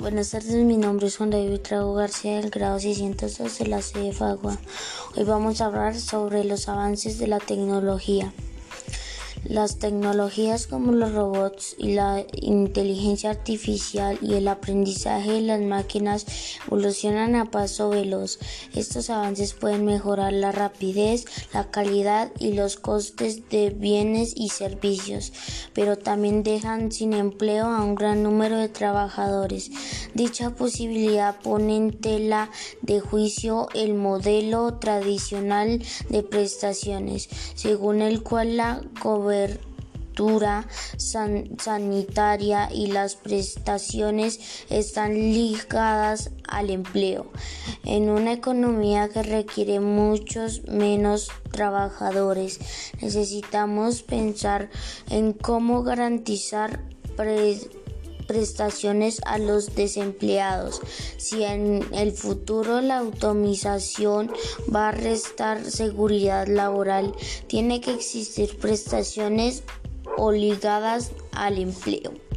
Buenas tardes, mi nombre es Juan David Trago García del grado 602 de la sede Fagua. Hoy vamos a hablar sobre los avances de la tecnología. Las tecnologías como los robots y la inteligencia artificial y el aprendizaje de las máquinas evolucionan a paso veloz. Estos avances pueden mejorar la rapidez, la calidad y los costes de bienes y servicios, pero también dejan sin empleo a un gran número de trabajadores. Dicha posibilidad pone en tela de juicio el modelo tradicional de prestaciones, según el cual la cobertura sanitaria y las prestaciones están ligadas al empleo. En una economía que requiere muchos menos trabajadores, necesitamos pensar en cómo garantizar prestaciones a los desempleados. Si en el futuro la automatización va a restar seguridad laboral, tiene que existir prestaciones obligadas al empleo.